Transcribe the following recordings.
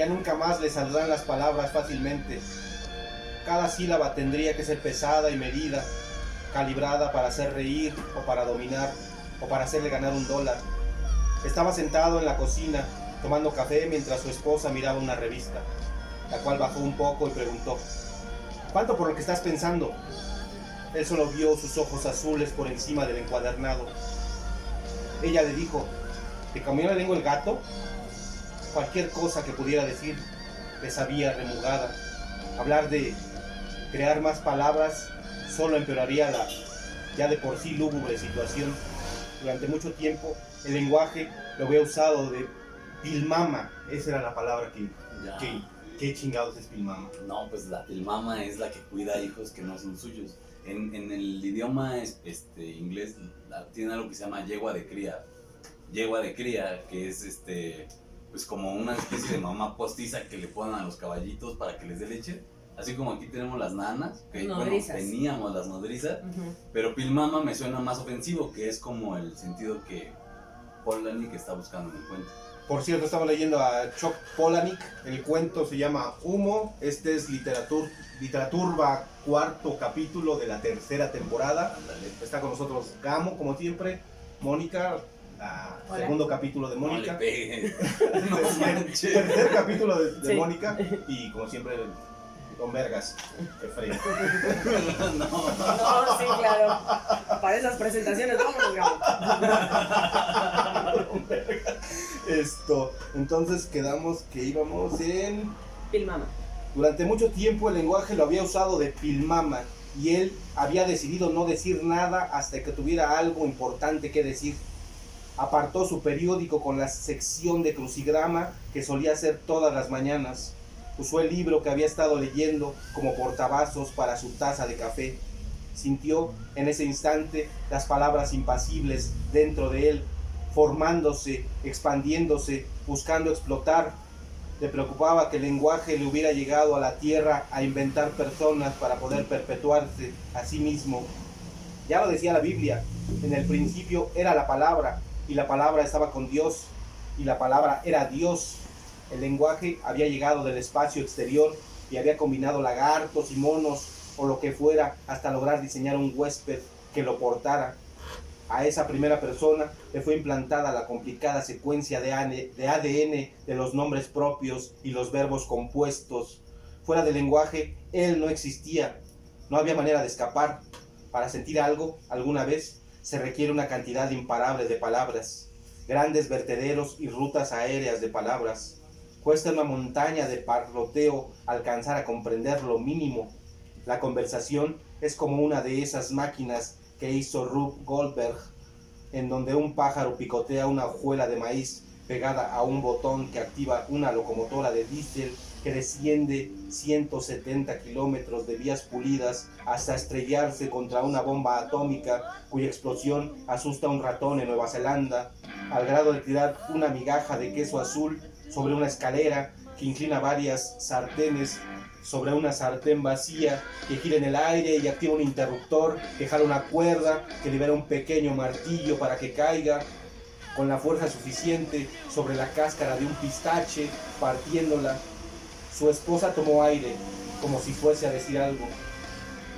Ya nunca más le saldrán las palabras fácilmente. Cada sílaba tendría que ser pesada y medida, calibrada para hacer reír o para dominar o para hacerle ganar un dólar. Estaba sentado en la cocina tomando café mientras su esposa miraba una revista, la cual bajó un poco y preguntó, ¿cuánto por lo que estás pensando? Él solo vio sus ojos azules por encima del encuadernado. Ella le dijo, ¿te comió la lengua el gato? Cualquier cosa que pudiera decir le sabía remugada. Hablar de crear más palabras solo empeoraría la ya de por sí lúgubre situación. Durante mucho tiempo el lenguaje lo había usado de pilmama. Esa era la palabra que... ¿Qué chingados es pilmama? No, pues la pilmama es la que cuida hijos que no son suyos. En, en el idioma es- este, inglés la- tiene algo que se llama yegua de cría. Yegua de cría, que es este, pues como una especie de mamá postiza que le ponen a los caballitos para que les dé leche. Así como aquí tenemos las nanas, que bueno, teníamos las nodrizas, pero pilmama me suena más ofensivo, que es como el sentido que Polanyi que está buscando en el cuento. Por cierto, estamos leyendo a Chuck Palahniuk. El cuento se llama Humo. Este es literatur, Literaturba, cuarto capítulo de la tercera temporada. Está con nosotros Gamo, como siempre. Mónica, segundo capítulo de No le Mónica. No. Tercer capítulo de, de Sí. Mónica. Y como siempre, Don Vergas. Efraín. No. No, sí, claro. Para esas presentaciones, vámonos, Gabo. Esto. Entonces quedamos que íbamos en. Pilmama. Durante mucho tiempo el lenguaje lo había usado de pilmama y él había decidido no decir nada hasta que tuviera algo importante que decir. Apartó su periódico con la sección de crucigrama que solía hacer todas las mañanas. Usó el libro que había estado leyendo como portavasos para su taza de café. Sintió en ese instante las palabras impasibles dentro de él, formándose, expandiéndose, buscando explotar, le preocupaba que el lenguaje le hubiera llegado a la tierra a inventar personas para poder perpetuarse a sí mismo. Ya lo decía la Biblia, en el principio era la palabra y la palabra estaba con Dios y la palabra era Dios. El lenguaje había llegado del espacio exterior y había combinado lagartos y monos o lo que fuera hasta lograr diseñar un huésped que lo portara. A esa primera persona le fue implantada la complicada secuencia de ADN de los nombres propios y los verbos compuestos. Fuera del lenguaje, él no existía. No había manera de escapar. Para sentir algo, alguna vez, se requiere una cantidad imparable de palabras, grandes vertederos y rutas aéreas de palabras. Cuesta una montaña de parloteo alcanzar a comprender lo mínimo. La conversación es como una de esas máquinas que hizo Rube Goldberg, en donde un pájaro picotea una hojuela de maíz pegada a un botón que activa una locomotora de diésel que desciende 170 kilómetros de vías pulidas hasta estrellarse contra una bomba atómica cuya explosión asusta a un ratón en Nueva Zelanda, al grado de tirar una migaja de queso azul sobre una escalera que inclina varias sartenes sobre una sartén vacía que gira en el aire y activa un interruptor que jala una cuerda que libera un pequeño martillo para que caiga con la fuerza suficiente sobre la cáscara de un pistache partiéndola. Su esposa tomó aire como si fuese a decir algo.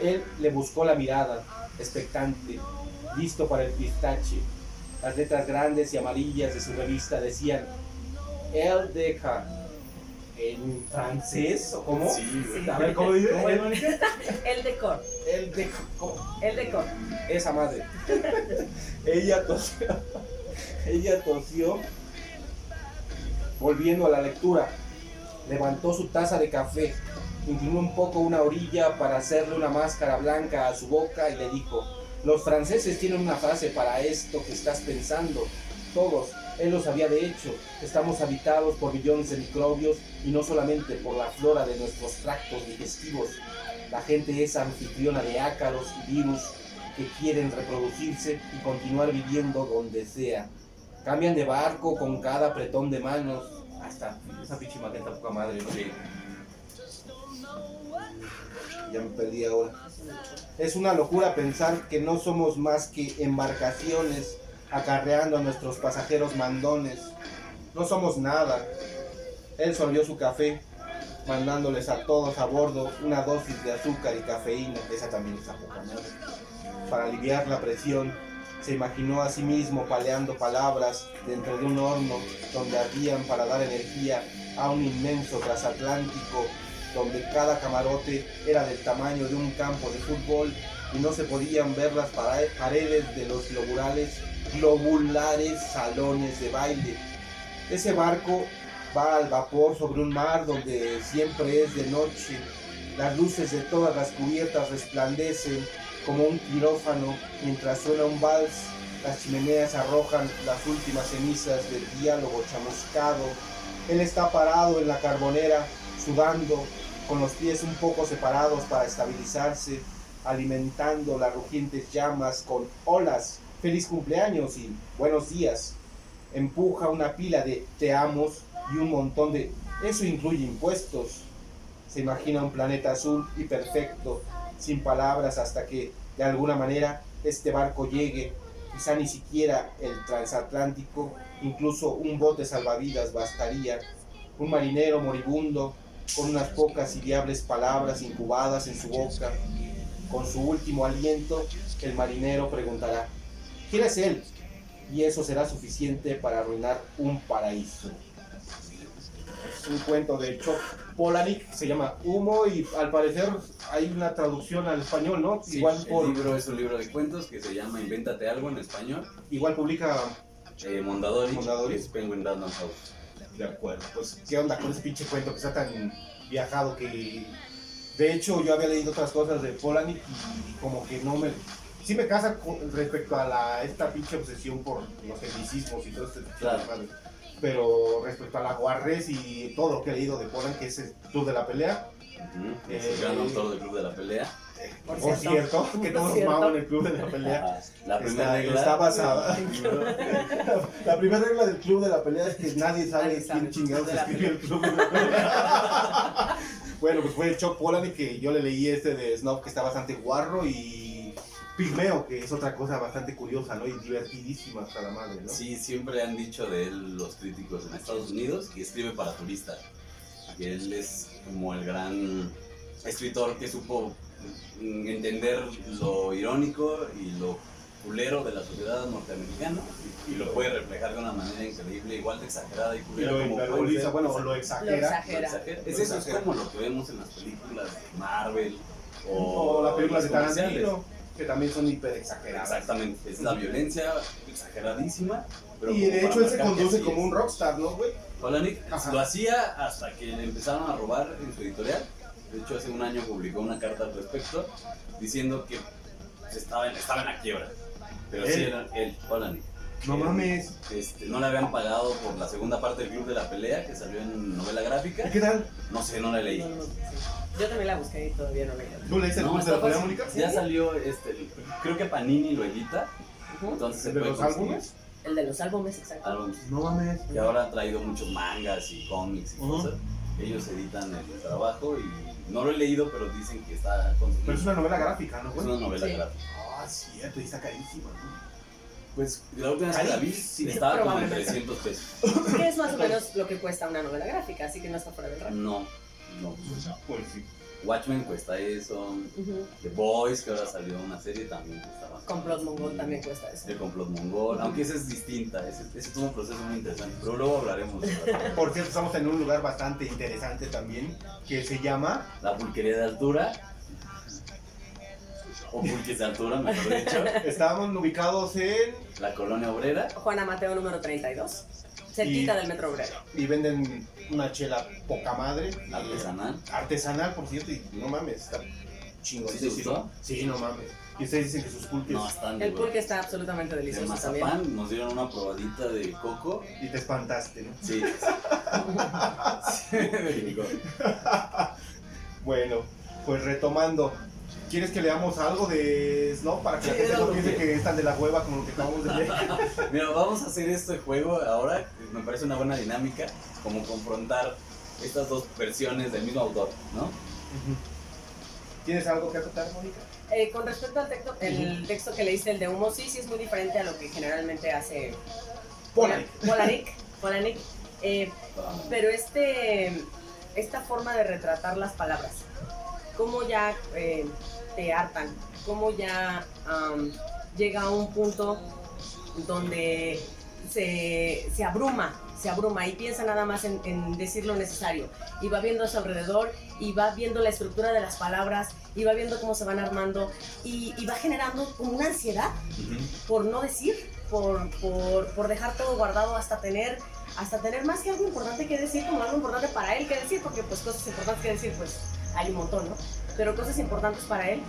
Él le buscó la mirada, expectante, listo para el pistache. Las letras grandes y amarillas de su revista decían, él deja en francés o cómo? Sí. A ver, ¿cómo dice? El decor. Él deja, ¿cómo? El decor. Esa madre. ella tosió. Ella tosió. Volviendo a la lectura. Levantó su taza de café. Inclinó un poco una orilla para hacerle una máscara blanca a su boca y le dijo, los franceses tienen una frase para esto que estás pensando. Todos, él lo sabía de hecho, estamos habitados por millones de microbios y no solamente por la flora de nuestros tractos digestivos. La gente es anfitriona de ácaros y virus que quieren reproducirse y continuar viviendo donde sea. Cambian de barco con cada apretón de manos. Hasta esa pinche maqueta poca madre. Ya me perdí ahora. Es una locura pensar que no somos más que embarcaciones acarreando a nuestros pasajeros mandones. No somos nada. Él sorbió su café, mandándoles a todos a bordo una dosis de azúcar y cafeína, esa también está poca madre. Para aliviar la presión, se imaginó a sí mismo paleando palabras dentro de un horno donde ardían para dar energía a un inmenso transatlántico donde cada camarote era del tamaño de un campo de fútbol y no se podían ver las pare- paredes de los globulares, globulares salones de baile. Ese barco va al vapor sobre un mar donde siempre es de noche. Las luces de todas las cubiertas resplandecen como un quirófano mientras suena un vals. Las chimeneas arrojan las últimas cenizas del diálogo chamuscado. Él está parado en la carbonera, sudando, con los pies un poco separados para estabilizarse, alimentando las rugientes llamas con olas, feliz cumpleaños y buenos días. Empuja una pila de te amos y un montón de... Eso incluye impuestos. Se imagina un planeta azul y perfecto, sin palabras hasta que, de alguna manera, este barco llegue. Quizá ni siquiera el transatlántico, incluso un bote salvavidas bastaría. Un marinero moribundo, con unas pocas y diables palabras incubadas en su boca. Con su último aliento, el marinero preguntará, ¿quién es él? Y eso será suficiente para arruinar un paraíso. Un cuento de Chuck Palahniuk, se llama Humo y al parecer hay una traducción al español, ¿no? Sí, igual, el por, libro es un libro de cuentos que se llama Invéntate algo en español. igual publica... Eh, Mondadori, Mondadori. es Penguin Random House. De acuerdo, pues qué onda con ese pinche cuento que está tan viajado que... De hecho, yo había leído otras cosas de Polanyi y como que no me... Sí me casa con- respecto a la, esta pinche obsesión por los tecnicismos y todo este tipo de Claro. madre. Pero respecto a la Guarres y todo lo que he leído de Polanyi, que es el Club de la Pelea, Ujú, Es Eh, el gran autor del Club de la Pelea. Por por cierto. cierto, que todos cierto. maman el Club de la Pelea. Ajá. La primera Está, regla. está basada. La primera regla del club de la pelea es que nadie sabe Nadie sabe quién chingados escribió el club de la pelea. bueno, pues fue Chuck Palahniuk que yo le leí este de Snob que está bastante guarro y Pigmeo, que es otra cosa bastante curiosa, ¿no? Y divertidísima hasta la madre, ¿no? Sí, siempre han dicho de él los críticos en Estados Unidos que escribe para turistas. Que él es como el gran escritor que supo entender lo irónico y lo culero de la sociedad norteamericana y lo puede reflejar de una manera increíble, igual de exagerada y Y culera lo como puede bueno, o lo Lo exagera. Lo exagera. exagera. Es Lo eso, es exagera. como lo que vemos en las películas de Marvel o, O las películas de. Tarantino, que también son hiper exageradas. Exactamente, es la violencia exageradísima. Pero Y de hecho él se conduce como es. un rockstar, ¿no, güey? Ajá. lo hacía hasta que le empezaron a robar en su editorial. De hecho, hace un año publicó una carta al respecto diciendo que estaba en, estaba en la quiebra. Pero sí era él, Palahniuk. No Que, mames. este, no le habían pagado por la segunda parte del Club de la Pelea que salió en novela gráfica. ¿Y qué tal? No sé, no la leí. No, no, sí. Yo también la busqué y todavía no la encontré. ¿Tú leíste el club de la pelea. Mónica? Ya salió, este, creo que Panini lo edita. Entonces ¿El de los conseguir álbumes? El de los álbumes, exacto. álbumes. No mames. Y ahora ha traído muchos mangas y cómics y cosas. Ellos editan el trabajo y no lo he leído, pero dicen que está conseguido. Pero es una novela gráfica, ¿no, Es una novela Sí. gráfica. Ah, cierto, y está carísima, ¿no? Pues la última vez que la vi Sí, estaba como en probablemente. 300 pesos. Que es más o menos lo que cuesta una novela gráfica, así que no está fuera del rango. No, no. Pues sí. Watchmen cuesta eso. The Boys, que ahora salió una serie, también cuesta más. Complot Mongol también cuesta eso. El complot mongol, aunque esa es distinta, ese, ese es un proceso muy interesante, pero luego hablaremos de la, Por cierto, estamos en un lugar bastante interesante también, que se llama... la pulquería de altura, o pulques de altura, mejor dicho, Estábamos ubicados en... la colonia obrera, Juana Mateo número 32. Cerquita Y- del Metro Obrero. Y venden una chela poca madre. eh, artesanal. Artesanal, por cierto, y no mames, está chingón. ¿Sí te gustó? Sí, no mames. Y ustedes dicen que sus pulques... No, están El pulque está absolutamente De delicioso también. mazapán, nos dieron una probadita de coco. Y te espantaste, ¿no? Sí. Sí. Bueno, pues retomando. ¿Quieres que leamos algo de Snow para que la gente no piense que- es tan de la hueva como lo que acabamos de leer? Mira, vamos a hacer este juego ahora. Me parece una buena dinámica, como confrontar estas dos versiones del mismo autor, ¿no? ¿Tienes algo que acotar, Mónica? Eh, con respecto al texto, el texto que leíste, el de Humo, sí, sí es muy diferente a lo que generalmente hace Polay. Polanik. Polanik. Eh, pero este, esta forma de retratar las palabras, cómo ya eh, te hartan, cómo ya am, llega a un punto donde se, se abruma, se abruma y piensa nada más en, en decir lo necesario. Y va viendo a su alrededor y va viendo la estructura de las palabras y va viendo cómo se van armando y, y va generando como una ansiedad Ujú. por no decir, por, por, por dejar todo guardado hasta tener hasta tener más que algo importante que decir, como algo importante para él que decir, porque pues cosas importantes que decir, pues hay un montón, ¿no? Pero cosas importantes para él.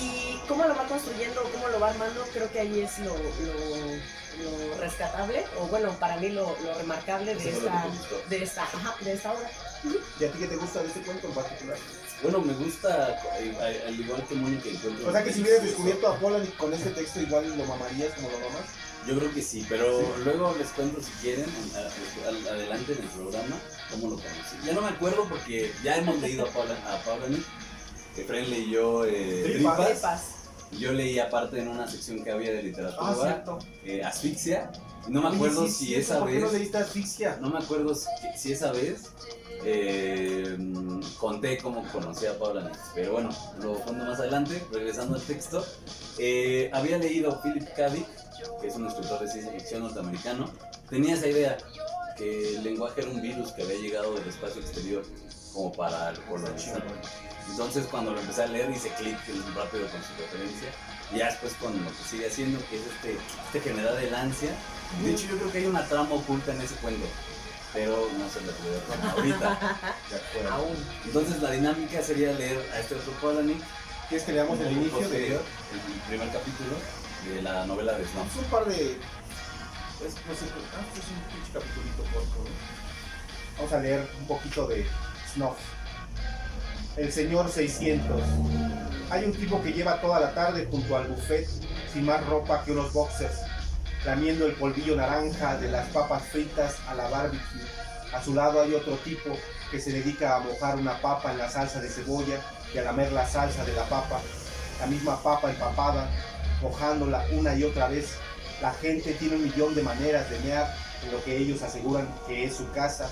Y cómo lo va construyendo, cómo lo va armando, creo que ahí es lo, lo, lo rescatable, o bueno, para mí lo, lo remarcable de esta, de esta, ajá, de esta obra. ¿Y a ti qué te gusta de este cuento en particular? Bueno, me gusta, eh, al- al igual que Mónica, encuentro. O sea que si hubieras descubierto a Polanyi con este texto igual lo mamarías como lo mamas. Yo creo que sí, pero Sí. luego les cuento si quieren, adelante en el programa, cómo lo conocí. Ya no me acuerdo porque ya hemos leído a Paula, a Paulani, que Fren leyó eh, Tripas. Yo leí aparte en una sección que había de Ah, literatura, eh, Asfixia. No me acuerdo sí, si esa ¿por qué vez, no leíste asfixia? no me acuerdo si, si esa vez eh, conté cómo conocí a Paula Nix. Pero bueno, lo cuento más adelante, regresando al texto. Eh, había leído Philip K. Dick, que es un escritor de ciencia ficción norteamericano. Tenía esa idea, que el lenguaje era un virus que había llegado del espacio exterior como para colonizar. Entonces cuando lo empecé a leer hice clic rápido con su referencia. Y ya después con lo que sigue haciendo, que es este, este generar el ansia. De hecho yo creo que hay una trama oculta en ese cuento. Pero no se la pude dar ahorita. Aún. Entonces la dinámica sería leer a este otro Polanyi. ¿Quieres que leamos el inicio de el primer capítulo de la novela de Snow. Es un par de. Es, no sé, ah, es un pinche capitulito corto. ¿no? Vamos a leer un poquito de Snuff. El señor 600. Hay un tipo que lleva toda la tarde junto al buffet sin más ropa que unos boxers, lamiendo el polvillo naranja de las papas fritas a la barbecue. A su lado hay otro tipo que se dedica a mojar una papa en la salsa de cebolla y a lamer la salsa de la papa, la misma papa empapada, mojándola una y otra vez. La gente tiene un millón de maneras de mear en lo que ellos aseguran que es su casa.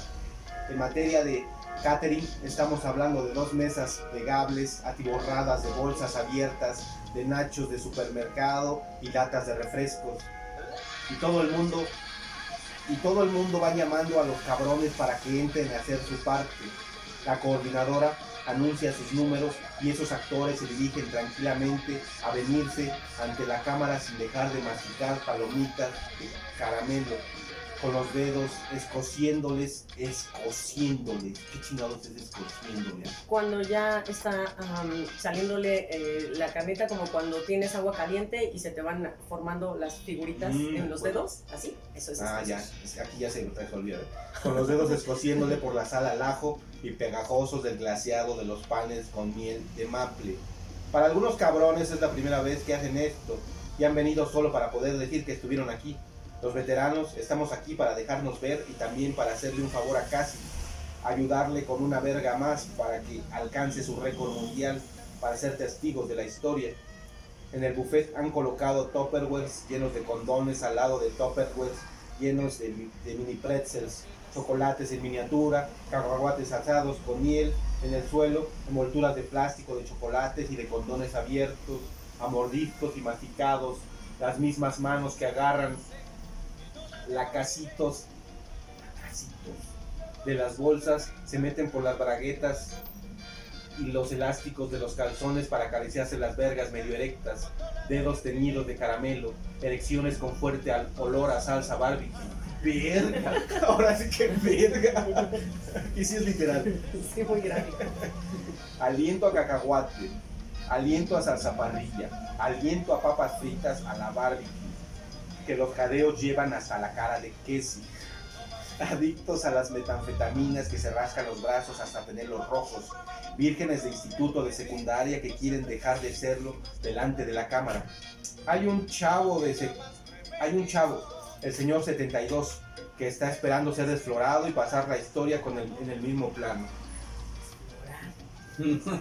En materia de catering, estamos hablando de dos mesas plegables, atiborradas de bolsas abiertas, de nachos de supermercado y latas de refrescos. Y todo el mundo, y todo el mundo va llamando a los cabrones para que entren a hacer su parte. La coordinadora anuncia sus números y esos actores se dirigen tranquilamente a venirse ante la cámara sin dejar de masticar palomitas de caramelo con los dedos, escociéndoles, escociéndoles. ¿Qué chingados es escociéndoles? Cuando ya está am, saliéndole eh, la carnita, como cuando tienes agua caliente y se te van formando las figuritas Mm, en los bueno. dedos, así, eso es. Ah, ya, aquí ya se resolvió. ¿eh? Con los dedos escociéndole por la sal al ajo y pegajosos del glaseado de los panes con miel de maple. Para algunos cabrones es la primera vez que hacen esto y han venido solo para poder decir que estuvieron aquí. Los veteranos estamos aquí para dejarnos ver y también para hacerle un favor a Cassie, ayudarle con una verga más para que alcance su récord mundial, para ser testigos de la historia. En el buffet han colocado tupperwares llenos de condones al lado de tupperwares llenos de, de mini pretzels, chocolates en miniatura, cacahuates asados con miel en el suelo, envolturas de plástico de chocolates y de condones abiertos, a mordiscos y masticados, las mismas manos que agarran lacasitos, lacasitos de las bolsas, se meten por las braguetas y los elásticos de los calzones para acariciarse las vergas medio erectas, dedos teñidos de caramelo, erecciones con fuerte olor a salsa barbecue. Verga, ahora sí que verga. Y sí es literal. Sí, muy gráfico. Aliento a cacahuate, aliento a salsa parrilla, aliento a papas fritas a la barbecue, que los jadeos llevan hasta la cara de Kessie. Adictos a las metanfetaminas que se rascan los brazos hasta tenerlos rojos. Vírgenes de instituto de secundaria que quieren dejar de serlo delante de la cámara. Hay un chavo de sec- hay un chavo, el señor 72, que está esperando ser desflorado y pasar la historia con el- en el mismo plano.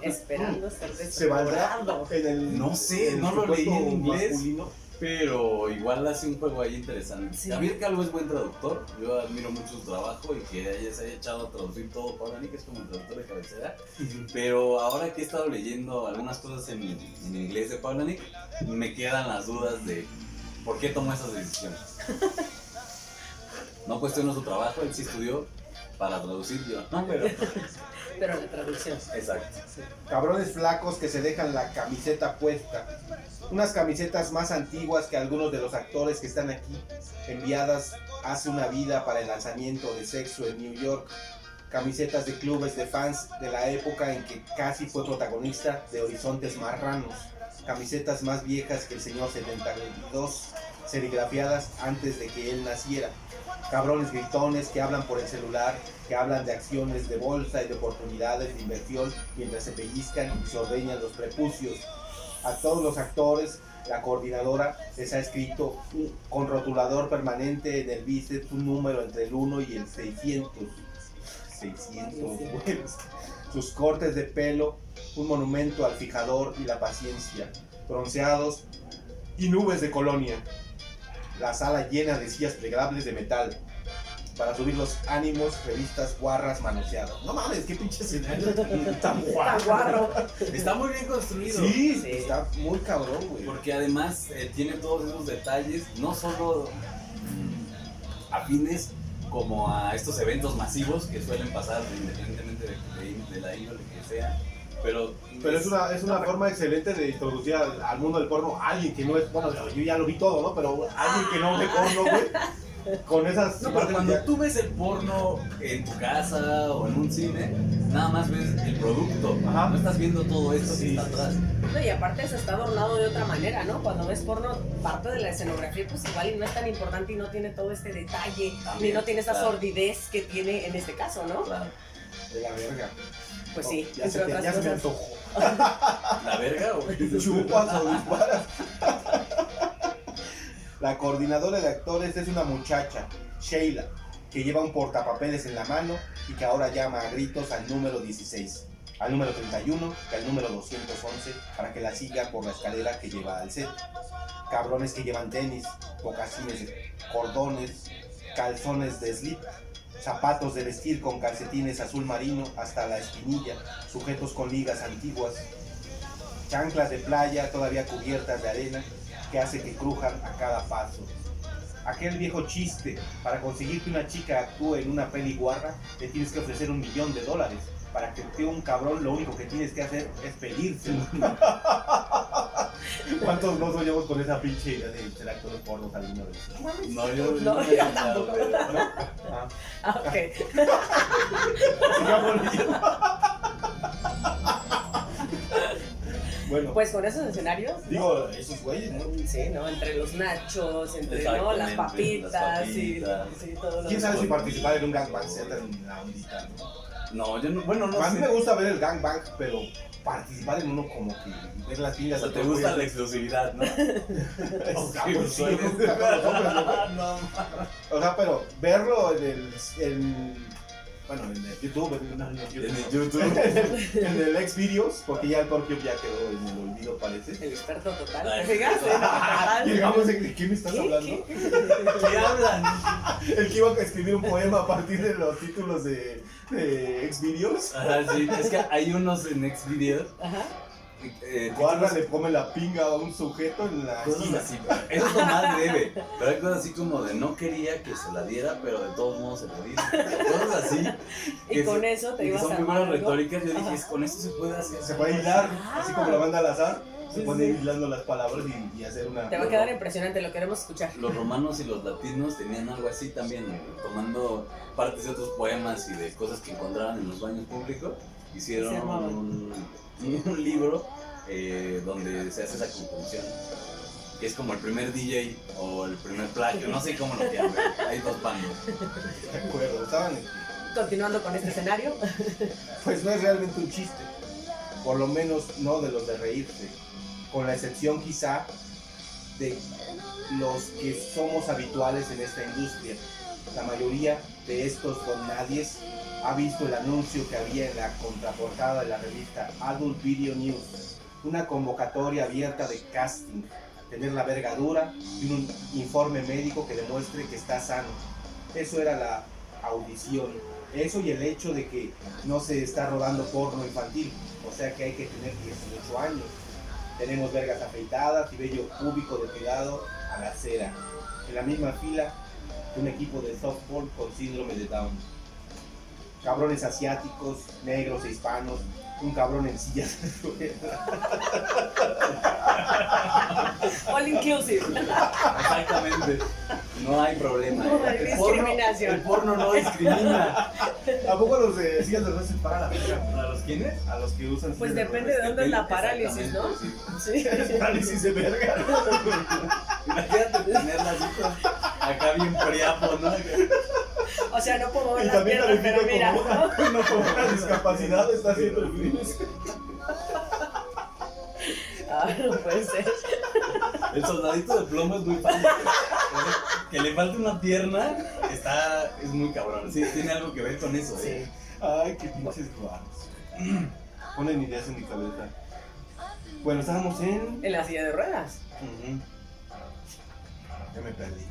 Esperando ser se valdrá desflorado. en el No sé, en no lo leí en inglés. masculino. Pero igual hace un juego ahí interesante. Sí. Javier Calvo es buen traductor. Yo admiro mucho su trabajo y que haya, se haya echado a traducir todo para mí, que es como el traductor de cabecera. Pero ahora que he estado leyendo algunas cosas en, en inglés de Pavlanik, me quedan las dudas de por qué tomó esas decisiones. No cuestiono su trabajo, él sí estudió para traducir yo. No, pero. Pero la traducción. Exacto. Cabrones flacos que se dejan la camiseta puesta. Unas camisetas más antiguas que algunos de los actores que están aquí, enviadas hace una vida para el lanzamiento de Sexo en New York. Camisetas de clubes de fans de la época en que casi fue protagonista de Horizontes Marranos. Camisetas más viejas que el señor 72, serigrafiadas antes de que él naciera. Cabrones gritones que hablan por el celular, que hablan de acciones de bolsa y de oportunidades de inversión mientras se pellizcan y se ordeñan los prepucios. A todos los actores, la coordinadora les ha escrito un- con rotulador permanente en el bíceps un número entre el 1 y el 600. 600, güey. Sus cortes de pelo, un monumento al fijador y la paciencia. Bronceados y nubes de colonia. La sala llena de sillas plegables de metal. Para subir los ánimos, revistas guarras manoseadas. No mames, qué pinche escenario tan, guarro. Está guarro. Está muy bien construido. Sí, Sí. está muy cabrón, güey. Porque además eh, tiene todos esos detalles, no solo afines como a estos eventos masivos que suelen pasar independientemente de, de- de la índole que sea, pero, Pero es una, es una forma excelente de introducir al, al mundo del porno a alguien que no es, bueno, yo ya lo vi todo, ¿no? Pero alguien que no ve porno, güey, con esas No, pero cuando ya- tú ves el porno en tu casa o en un cine, nada más ves el producto, Ajá. no estás viendo todo esto Sí, que está atrás. No, y aparte se está adornado de otra manera, ¿no? Cuando ves porno, parte de la escenografía, pues igual y no es tan importante y no tiene todo este detalle, ni no tiene esa claro. sordidez que tiene en este caso, ¿no? Claro. de la verga. Pues sí, ya, entre se, te- otras ya se me antojó. ¿La verga o qué? Chupas o disparas. La coordinadora de actores es una muchacha, Sheila, que lleva un portapapeles en la mano y que ahora llama a gritos al número 16, al número 31 y al número 211 para que la siga por la escalera que lleva al set. Cabrones que llevan tenis, mocasines cordones, calzones de slip, zapatos de vestir con calcetines azul marino hasta la espinilla, sujetos con ligas antiguas, chanclas de playa todavía cubiertas de arena que hace que crujan a cada paso. Aquel viejo chiste, para conseguir que una chica actúe en una peli guarra, le tienes que ofrecer un millón de dólares. Para que actúe un cabrón, lo único que tienes que hacer es pedirse. ¿Cuántos no soñamos con esa pinche idea de ser actores pornos alguna vez? No, yo No, he yo tampoco. pero- Ah, Ah, ok. sigamos leyendo. Bueno, Pues con esos escenarios. ¿no? digo, esos güeyes, ¿no? Sí, ¿no? Entre los nachos, entre ¿no? las papitas, las y papitas. sí, todo ¿Quién sabe si participar en un gangbang sea tan la ondita, no? No, yo no, bueno, no a mí sé. me gusta ver el gangbang, pero participar en uno como que ver las O pingas sea, de te gusta la exclusividad, ¿no? O sea, pero verlo en el, en, bueno, en el YouTube, en, no, en el En el YouTube, YouTube. en el Xvideos, porque ya el Tokyo ya quedó en el olvido parece. El experto total. Total. Llegamos, ¿de qué me estás ¿Qué? hablando? ¿Qué? ¿Qué hablan? El que iba a escribir un poema a partir de los títulos de, de Xvideos. Ajá, sí, es que hay unos en Xvideos. Ajá. Eh, Guarda títulos- le come la pinga a un sujeto en la esquina. así, eso es lo más leve. Pero hay cosas así como de no quería que se la diera, pero de todos modos se la di. Cosas así. Y con se- eso te ibas son a muy armar buenas retóricas. Yo dije, Ajá. "Es- con esto se puede hacer. Se puede hilar, Ah. así como la banda al azar. Se Sí, puede sí. ir hilando las palabras y, y hacer una. Te va a quedar impresionante, lo queremos escuchar. Los romanos y los latinos tenían algo así también, tomando partes de otros poemas y de cosas que encontraban en los baños públicos, hicieron un, un libro eh, donde se hace esa conclusión. Que es como el primer DJ o el primer plagio, no sé cómo lo llaman, hay dos bandos. De acuerdo, estaban. Continuando con este escenario. Pues no es realmente un chiste. Por lo menos no de los de reírse. Con la excepción quizá de los que somos habituales en esta industria. La mayoría de estos don nadies ha visto el anuncio que había en la contraportada de la revista Adult Video News. Una convocatoria abierta de casting tener la vergadura y un informe médico que demuestre que está sano. Eso era la audición. Eso y el hecho de que no se está rodando porno infantil. O sea que hay que tener 18 años. Tenemos vergas afeitadas y vello púbico depilado a la cera. En la misma fila, un equipo de softball con síndrome de Down. Cabrones asiáticos, negros e hispanos, un cabrón en silla de ruedas. All inclusive. Exactamente. No hay problema. No hay El porno- discriminación. El porno no discrimina. ¿A poco los de sillas de ruedas se para la verga? ¿A los quiénes? A los que usan Pues sillas depende de dónde es la parálisis, ¿no? Sí. Sí. Parálisis de verga. Imagínate tenerla así acá bien priapo, ¿no? O sea, no puedo ver Y las también piernas, pero mira. como una, no, como una discapacidad, está haciendo el feliz. Ah, no puede ser. El soldadito de plomo es muy fácil. Que le falte una pierna está, es muy cabrón. Sí, tiene algo que ver con eso, ¿eh? Ay, qué pinches guaros. Ponen ideas en mi cabeza. Bueno, estábamos en. En la silla de ruedas. Ya me perdí.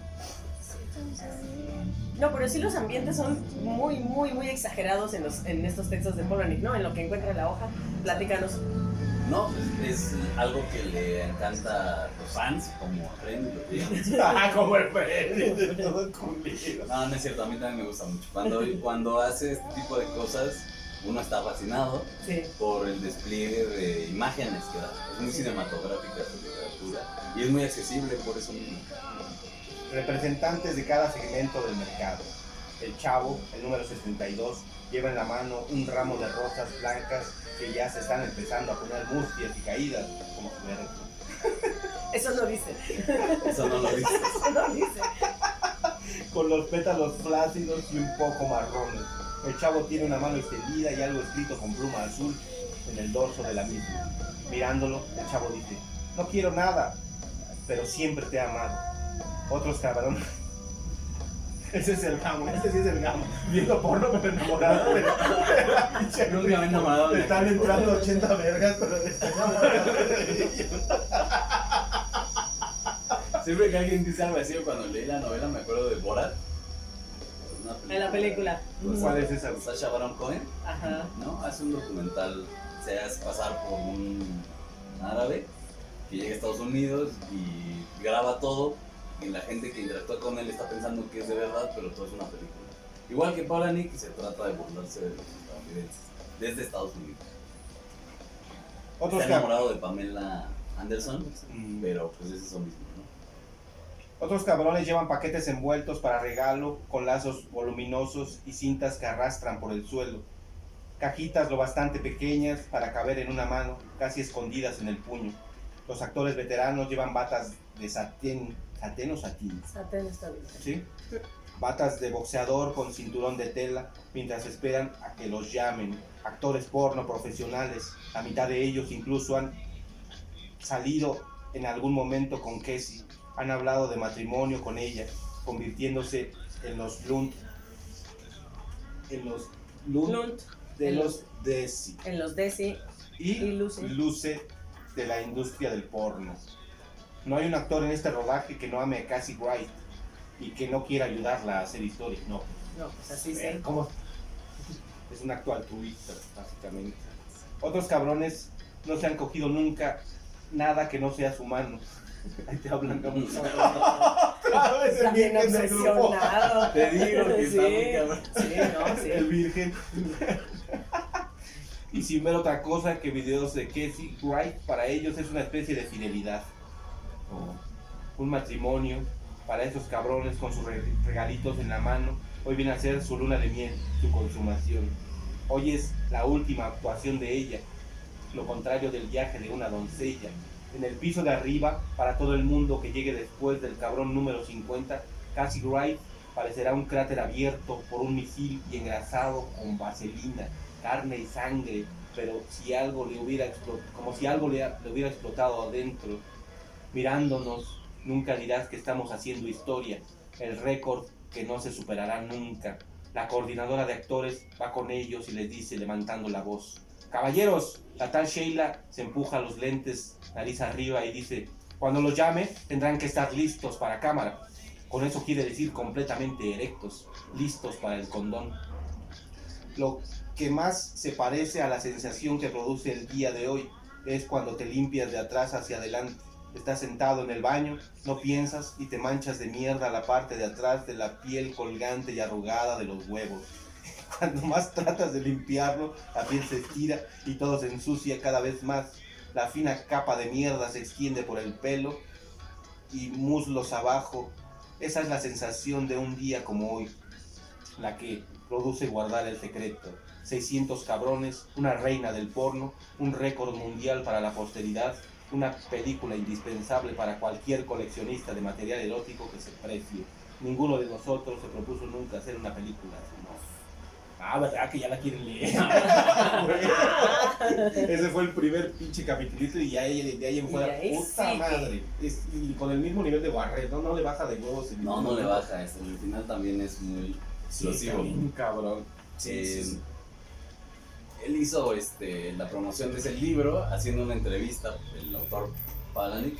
No, pero sí los ambientes son muy, muy, muy exagerados en, los, en estos textos de Polonik, ¿no? En lo que encuentra en la hoja, platícanos. No, es, es algo que le encanta a los fans, como Ren, lo que digan. Ah, como el Freddy todo. No, no es cierto, a mí también me gusta mucho. Cuando, cuando hace este tipo de cosas, uno está fascinado Sí. por el despliegue de imágenes que da. Es muy cinematográfica su literatura y es muy accesible por eso mismo. Representantes de cada segmento del mercado. El chavo, el número 62, lleva en la mano un ramo de rosas blancas que ya se están empezando a poner mustias y caídas, como su verga. Eso no dice. Eso no lo dice. Eso no dice. con los pétalos flácidos y un poco marrones. El chavo tiene una mano extendida y algo escrito con pluma azul en el dorso de la misma. Mirándolo, el chavo dice, no quiero nada, pero siempre te he amado. Otros cabrones. Ese es el gamo, ese sí es el gamo. Viendo porno pero enamorado de, la pinche Nunca me he enamorado Le están entrando 80 vergas, pero le están enamorando de ellos. Siempre que alguien dice algo así, cuando leí la novela, me acuerdo de Borat. Una En la película. con ¿Cuál es esa? Sacha Baron Cohen, Ajá. ¿no? Hace un documental, se hace pasar por un árabe que llega a Estados Unidos y graba todo y la gente que interactúa con él está pensando que es de verdad, pero todo es una película. Igual que que se trata de burlarse de los estadounidenses, desde Estados Unidos. Otros, Está enamorado de Pamela Anderson, Mm. pero pues es eso mismo, ¿no? Otros cabrones llevan paquetes envueltos para regalo con lazos voluminosos y cintas que arrastran por el suelo. Cajitas lo bastante pequeñas para caber en una mano, casi escondidas en el puño. Los actores veteranos llevan batas de satén, satén o satín, Satén está bien. ¿sí? Batas de boxeador con cinturón de tela mientras esperan a que los llamen. Actores porno profesionales, la mitad de ellos incluso han salido en algún momento con Casey, han hablado de matrimonio con ella, convirtiéndose en los blunt, en los Blunt, de en los Desi en los Desi. y Y Luce. Luce de la industria del porno. No hay un actor en este rodaje que no ame a Cassie Wright y que no quiera ayudarla a hacer historia. No, No, pues así sí. cómo- Es un acto altruista, básicamente. Otros cabrones no se han cogido nunca nada que no sea su mano. Ahí te hablan como Está bien obsesionado. Te digo que está muy Sí. cabrón. Sí, no, sí. El virgen. y sin ver otra cosa que videos de Casey Wright, para ellos es una especie de fidelidad. Un matrimonio para esos cabrones con sus re- regalitos en la mano. Hoy viene a ser su luna de miel, su consumación. Hoy es la última actuación de ella, lo contrario del viaje de una doncella. En el piso de arriba, para todo el mundo que llegue después del cabrón número 50, Cassie Wright parecerá un cráter abierto por un misil y engrasado con vaselina, carne y sangre, pero si algo le hubiera como si algo le hubiera explotado adentro. Mirándonos, nunca dirás que estamos haciendo historia, el récord que no se superará nunca. La coordinadora de actores va con ellos y les dice levantando la voz. Caballeros, la tal Sheila se empuja los lentes, nariz arriba y dice, Cuando los llame, tendrán que estar listos para cámara. Con eso quiere decir completamente erectos, listos para el condón. Lo que más se parece a la sensación que produce el día de hoy es cuando te limpias de atrás hacia adelante. Estás sentado en el baño, no piensas y te manchas de mierda la parte de atrás de la piel colgante y arrugada de los huevos. Cuando más tratas de limpiarlo, la piel se estira y todo se ensucia cada vez más. La fina capa de mierda se extiende por el pelo y muslos abajo. Esa es la sensación de un día como hoy, la que produce guardar el secreto. 600 cabrones, una reina del porno, un récord mundial para la posteridad, una película indispensable para cualquier coleccionista de material erótico que se precie. Ninguno de nosotros se propuso nunca hacer una película, sino... Ah, ¿verdad? Que ya la quieren leer. Ese fue el primer pinche capitulito y ya ahí- de ahí en fuera, ahí puta madre. Es- y con el mismo nivel de Barret, ¿no? No le baja de huevos. No, no le baja. Este, el final también es muy Sí, explosivo. también, cabrón. Sí, Eh, sí, sí. Él hizo este, la promoción de ese libro haciendo una entrevista, el autor Palanic,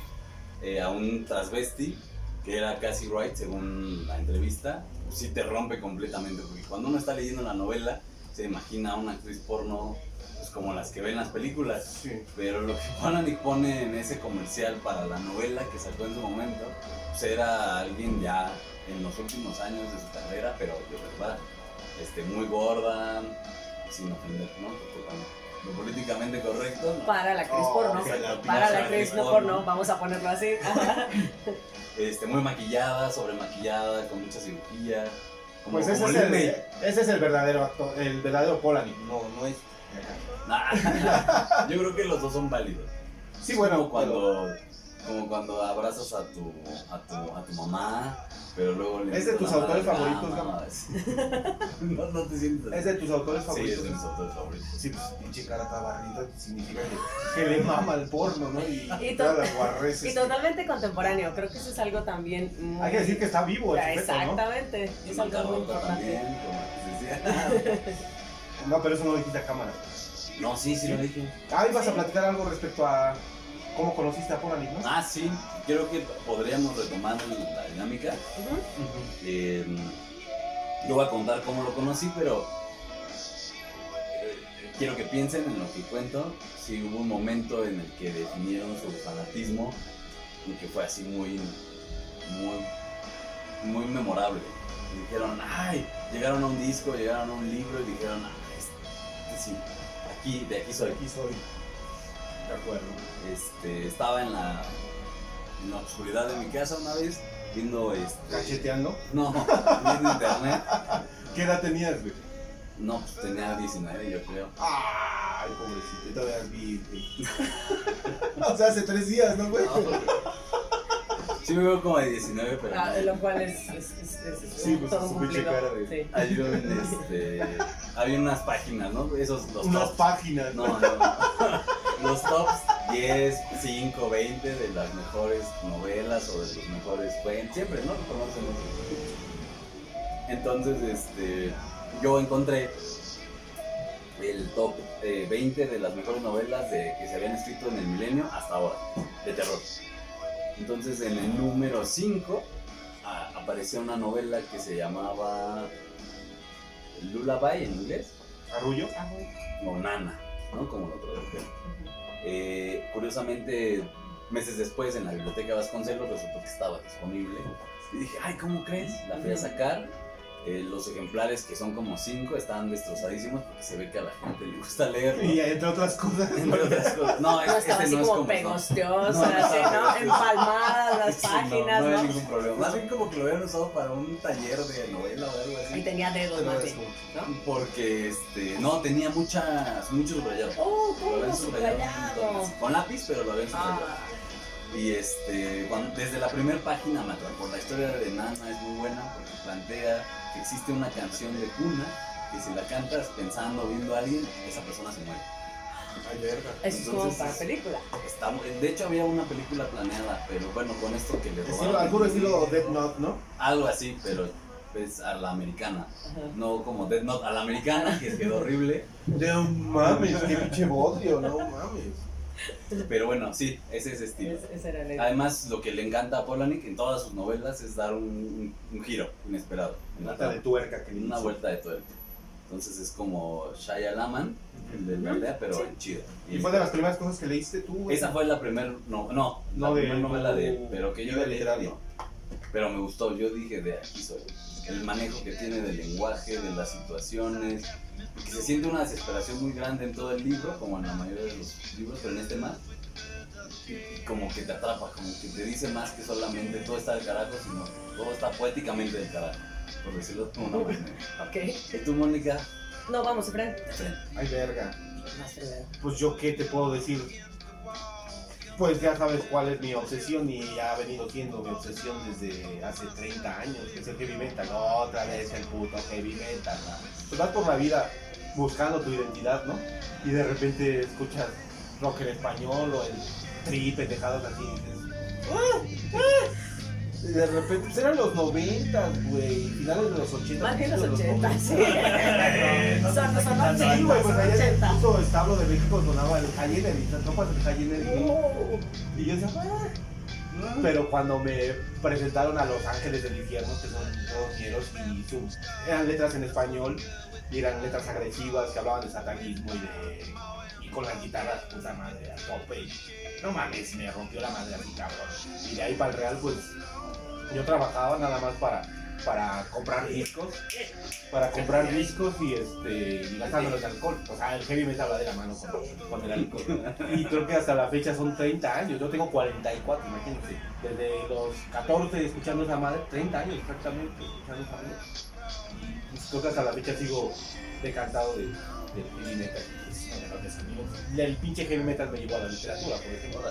eh, a un transvesti que era Cassie Wright, según la entrevista. Sí te rompe completamente, porque cuando uno está leyendo la novela, se imagina a una actriz porno pues, como las que ven las películas. Sí. Pero lo que Palanic pone en ese comercial para la novela que sacó en su momento, pues era alguien ya en los últimos años de su carrera, pero de verdad, este, muy gorda, sin ofender, ¿no? Lo políticamente correcto, ¿no? Para la actriz Oh, porno. la Para la actriz no porno. vamos a ponerlo así. Este, muy maquillada, sobremaquillada, con mucha cirugía. Como, Pues ese como es, el, ese es el verdadero actor, el verdadero Polanyi, no, no es. Nah, Yo creo que los dos son válidos. Sí, Es bueno, como cuando, como cuando abrazas a tu, a tu, a tu mamá, pero luego le ¿Es de tus autores a la favoritos, así. no, no te sientes es de tus autores Sí, favoritos. es de mis autores favoritos. Sí, pues pinche cara está barrida, significa que, que le mama el porno, ¿no? Y, Y todas to- las guarreces. Y totalmente contemporáneo, creo que eso es algo también muy... Hay que decir que está vivo el sujeto, ¿no? Exactamente, Y es algo muy importante. No, pero eso no lo dijiste a cámara. No, sí, sí lo dije. Ah, ibas Sí. a platicar algo respecto a cómo conociste a Polanyi, ¿no? Ah, sí, creo que podríamos retomar la dinámica. Eh, yo voy a contar cómo lo conocí, pero eh, quiero que piensen en lo que cuento. Si hubo un momento en el que definieron su fanatismo y que fue así muy, muy, muy memorable. Y dijeron, ay, llegaron a un disco, llegaron a un libro y dijeron, ah, este, sí, aquí, de aquí soy. Aquí soy. De acuerdo. Este, estaba en la, en la oscuridad de mi casa una vez viendo este, Cacheteando. no, viendo internet. ¿Qué edad tenías, güey? No, pues tenía 19 yo creo. Ay, pobrecito, todavía es virgen. o sea, hace tres días, ¿no, güey? Sí me veo como de 19, pero Ah, no. lo cual es, es, es, es Sí, pues, todo su un pinche cara de- Sí. Hay un, este, había unas páginas, ¿no? Esos los Unas tops. páginas. No, no. Los tops 10, 5, 20 de las mejores novelas o de los mejores cuentos. Siempre, ¿no? Conocen eso. Entonces, este, yo encontré el top eh, 20 de las mejores novelas de, que se habían escrito en el milenio hasta ahora, de terror. Entonces, en el número 5 apareció una novela que se llamaba Lullaby en inglés, Arrullo. O Nana, ¿no? Como lo tradujeron. Eh, curiosamente, meses después en la biblioteca Vasconcelos resultó que estaba disponible. Y dije, ay, ¿cómo crees? La fui a sacar. Eh, los ejemplares, que son como cinco, estaban destrozadísimos porque se ve que a la gente le gusta leerlo. Y entre otras cosas. Entre otras cosas. No, No es, estaba este así no es como como. No, no así, ¿no? Empalmadas las páginas, no, ¿no? hay ningún problema. Más bien como que lo habían usado para un taller de novela o algo Y así. tenía dedos más bien, ¿no? Porque, este, no, tenía muchas, muchos subrayados. ¡Oh, Lo cómo habían subrayado Con lápiz, pero lo habían subrayado. Ah, Y este, cuando- desde la primera página me atrapó. La historia de Nana es muy buena porque plantea que existe una canción de cuna que si la cantas pensando, viendo a alguien, esa persona se muere. Ay, verga. eso es como Entonces, para película. Está de hecho, había una película planeada, pero bueno, con esto que le robaron. al puro estilo Death Note, ¿no? Algo así, pero es a la americana. Ajá. No como Death Note a la americana, que quedó horrible. No mames, qué pinche bodrio, no mames. Pero bueno, sí, ese es estilo. Es- ese era el- Además, lo que le encanta a Polanyi en todas sus novelas es dar un, un- un giro inesperado. en la Vuelta de tuerca que le Una hizo. vuelta de tuerca. Entonces es como Shia Laman, el de la aldea, pero Sí. chido. ¿Y fue de las primeras cosas que leíste tú? Esa fue la primera, no, no, No, la primera novela de él, pero que yo vida leí, no. Pero me gustó, yo dije de aquí soy. El manejo que tiene del lenguaje, de las situaciones, y que se siente una desesperación muy grande en todo el libro, como en la mayoría de los libros, pero en este más. Y como que te atrapa, como que te dice más que solamente todo está del carajo, sino todo está poéticamente del carajo, por decirlo de una manera. Ok. ¿Y tú, Mónica? No, vamos, Efraín. Ay, verga. Pues yo qué te puedo decir. Pues ya sabes cuál es mi obsesión y ha venido siendo mi obsesión desde hace 30 años, que es el heavy metal. Otra vez el puto heavy metal. ¿no? Pues vas por la vida buscando tu identidad, ¿no? Y de repente escuchas rock en español o el trip, pendejadas así. y dices, "Ah, ah". De repente, pues eran los 90, güey, finales de los 80. Más bien los principios de 80, sí. 90. Son los Sí, 80, güey, pues allá en el 80. puto establo de México sonaba el High las tropas del High. Uh, Y yo decía, "Ah". pero cuando me presentaron a Los Ángeles del Infierno, que son todos ñeros, y su- eran letras en español, y eran letras agresivas que hablaban de satanismo y de. y con las guitarras, puta madre, a tope. no mames, me rompió la madre así, cabrón. Y de ahí para el Real, pues yo trabajaba nada más para, para comprar discos, para comprar discos y este y gastándolos de alcohol. O sea, el heavy metal va de la mano con, con el alcohol. Y creo que hasta la fecha son 30 años. Yo tengo 44, imagínense. Desde los 14 escuchando esa madre, 30 años exactamente escuchando esa madre. Y pues, creo que hasta la fecha sigo decantado de, del heavy metal. El pinche heavy metal me llevó a la literatura, por ejemplo.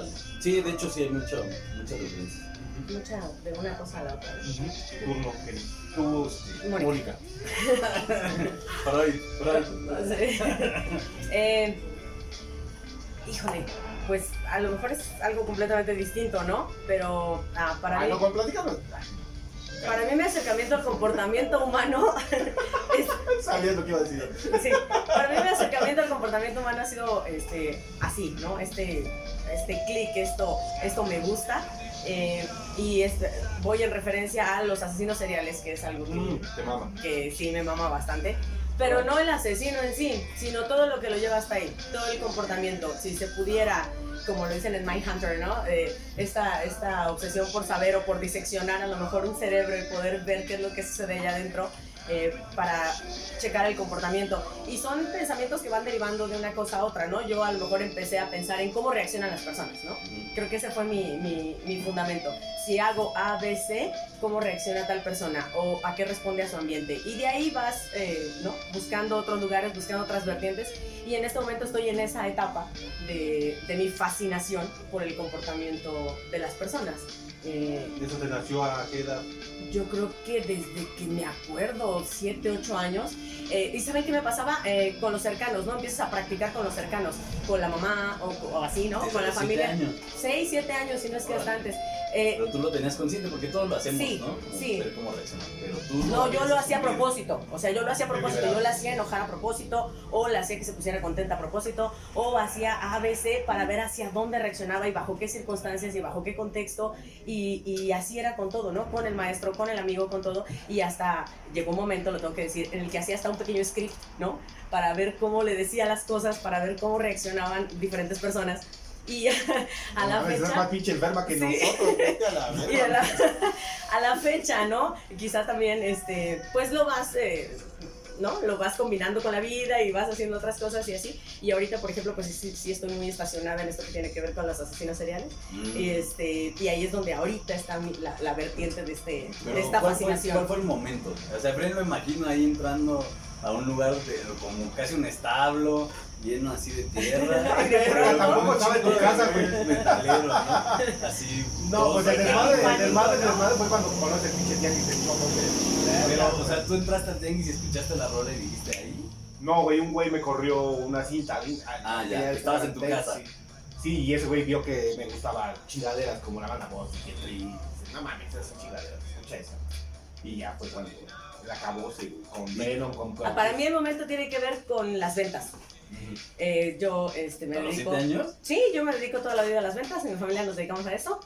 Sí, de hecho sí hay mucho, muchas referencias. Mucha de una cosa a la otra. Turno, que tú, Mónica. Freud, Freud. Sí. Eh, híjole, pues a lo mejor es algo completamente distinto, ¿no? Pero ah, para, Ah, mí, no, para mí mi acercamiento al comportamiento humano es, Sabías lo que iba a decir. sí, para mí mi acercamiento al comportamiento humano ha sido este, así, ¿no? Este, este clic, esto, esto me gusta. Eh, y este, voy en referencia a los asesinos seriales, que es algo que, Mm, que sí me mama bastante. Pero no el asesino en sí, sino todo lo que lo lleva hasta ahí, todo el comportamiento. Si se pudiera, como lo dicen en Mindhunter, ¿no? Eh, esta, esta obsesión por saber o por diseccionar a lo mejor un cerebro y poder ver qué es lo que sucede allá adentro eh, para checar el comportamiento. Y son pensamientos que van derivando de una cosa a otra, ¿no? Yo a lo mejor empecé a pensar en cómo reaccionan las personas, ¿no? Creo que ese fue mi, mi, mi fundamento. Si hago A, B, C, ¿cómo reacciona tal persona? ¿O a qué responde a su ambiente? Y de ahí vas, eh, ¿no? Buscando otros lugares, buscando otras vertientes. Y en este momento estoy en esa etapa de, de mi fascinación por el comportamiento de las personas. Eh, ¿Y eso te nació a qué edad? yo creo que desde que me acuerdo, 7, 8 años. eh, ¿Y saben qué me pasaba? Eh, con los cercanos, ¿no? Empiezas a practicar con los cercanos, con la mamá o, o así, ¿no? Con la familia. años. 6, 7 años, si no es que hasta antes. Eh, Pero tú lo tenías consciente porque todos lo hacemos, Sí, ¿no? Como sí. Ver cómo. Pero tú no, yo habías lo hacía a propósito. O sea, yo lo hacía a propósito. Yo la hacía enojar a propósito, o la hacía que se pusiera contenta a propósito, o hacía ABC para ver hacia dónde reaccionaba y bajo qué circunstancias y bajo qué contexto. Y, y así era con todo, ¿no? Con el maestro, con el amigo, con todo. Y hasta llegó un momento, lo tengo que decir, en el que hacía hasta un pequeño script, ¿no? Para ver cómo le decía las cosas, para ver cómo reaccionaban diferentes personas. Y a la No, Es fecha... más pinche enferma que Sí. nosotros. a la verga. Y a la, a la fecha, ¿no? Quizá también, este, pues lo vas, eh, ¿no? Lo vas combinando con la vida y vas haciendo otras cosas y así. Y ahorita, por ejemplo, pues sí, sí estoy muy estacionada en esto que tiene que ver con los asesinos seriales. Mm. Y, este, y ahí es donde ahorita está mi- la, la vertiente de, este, Pero, de esta ¿cuál fue- fascinación. ¿Cuál fue el momento? O sea, Fred lo imagino ahí entrando a un lugar de, como casi un establo, lleno así de tierra. De Tampoco estaba en tu casa, güey. Metalero, ¿no? Así. No, pues el desmadre, el desmadre, el desmadre fue cuando conoces el pinche tianguis güey. Pero, o sea, tú entraste al tianguis y escuchaste la rola y dijiste ahí. No, güey, un güey me corrió una cinta. Ah, ya, estabas en tu casa. Sí. Y ese güey vio que me gustaban chingaderas como la banda voz y. Dice, No mames, esas chingaderas, escucha esa. Y ya fue cuando la acabó sí, con Venom, con. Ah, Para mí el momento tiene que ver con las ventas. Eh, yo este, me ¿A los dedico... 7 años? Sí, yo me dedico toda la vida a las ventas, en mi familia nos dedicamos a eso.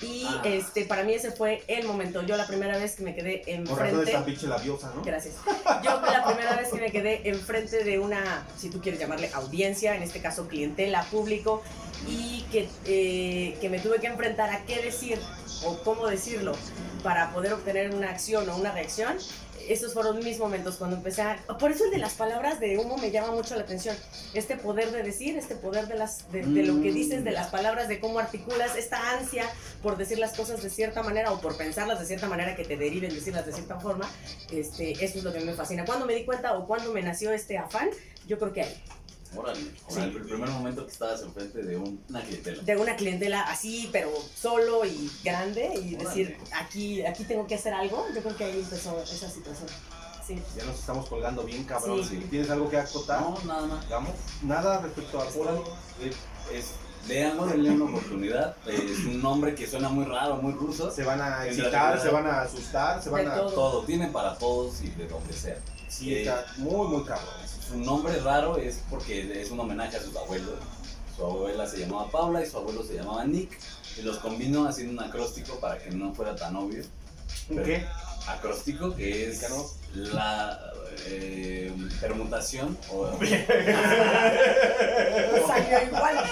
Y Ah. este, para mí ese fue el momento. Yo la primera vez que me quedé Por enfrente... pinche labiosa, ¿no? Gracias. Yo la primera vez que me quedé enfrente de una, si tú quieres llamarle audiencia, en este caso clientela, público, y que, eh, que me tuve que enfrentar a qué decir o cómo decirlo para poder obtener una acción o una reacción, esos fueron mis momentos cuando empecé a... Por eso el de las palabras de humo me llama mucho la atención. Este poder de decir, este poder de, las, de, lo que dices, de las palabras, de cómo articulas, esta ansia por decir las cosas de cierta manera o por pensarlas de cierta manera que te deriven decirlas de cierta forma, este, eso es lo que me fascina. Cuando me di cuenta o cuando me nació este afán, yo creo que ahí, Órale. Sea, el primer momento que estabas enfrente de un- una clientela. de una clientela así, pero solo y grande, y Órale. decir, aquí, aquí tengo que hacer algo, yo creo que ahí empezó esa situación. Sí. Ya nos estamos colgando bien, cabrón. Sí. ¿Tienes algo que acotar? No, nada más. Digamos, nada respecto a Coral. Es, léanlo, denle una oportunidad. Es un nombre que suena muy raro, muy ruso. Se van a excitar, se van a asustar, se van De a. todo. Todo, tiene para todos y de donde sea. Sí, Eh, está muy, muy cabrón. Su nombre raro es porque es un homenaje a sus abuelos. Su abuela se llamaba Paula y su abuelo se llamaba Nick. Y los combinó haciendo un acróstico para que no fuera tan obvio. ¿Un qué? Acróstico, que es la eh, permutación o Salió igual.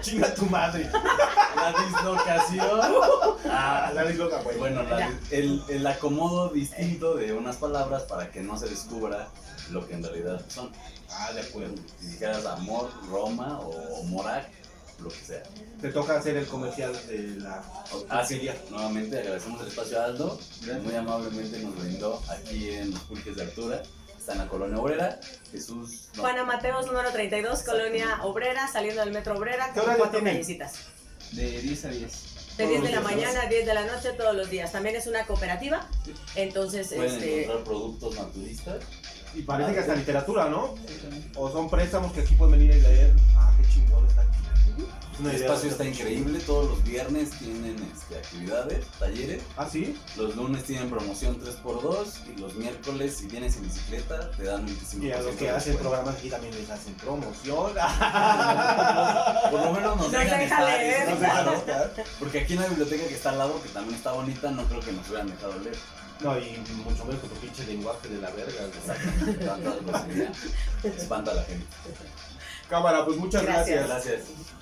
Chinga tu madre. la dislocación. Ah, la disloca, güey. Bueno, la- el, el acomodo distinto de unas palabras para que no se descubra lo que en realidad son. Ah, de acuerdo. Si dijeras amor, Roma o Morac, lo que sea. Te toca hacer el comercial de la Ah, sí, nuevamente agradecemos el espacio a Aldo, muy amablemente nos brindó aquí en los pulques de altura. Está en la colonia obrera. Jesús. no, Juana Mateos, número 32, Colonia Obrera, saliendo del metro Obrera, ¿Qué con horario cuatro callecitas. De 10 a 10. De Todos 10 de la mañana a 10 de la noche, todos los días. También es una cooperativa, entonces, Pueden este, encontrar productos naturistas. Y parece que hasta literatura, ¿no? O son préstamos que aquí pueden venir a leer. Ah, qué chingón está El espacio está increíble. Todos los viernes tienen este, actividades, talleres. Ah, sí. Los lunes tienen promoción 3x2 y los miércoles, si vienes en bicicleta, te dan 25%. Y a los que hacen programas aquí también les hacen promoción. Por lo menos nos Nos dejan deja estar, leer. eso No es sé, malo. Oscar. Porque aquí en la biblioteca que está al lado, que también está bonita, no creo que nos hubieran dejado leer. No, y mucho menos con tu pinche lenguaje de la verga. Espanta a la gente. Cámara, pues muchas Gracias. gracias. Gracias.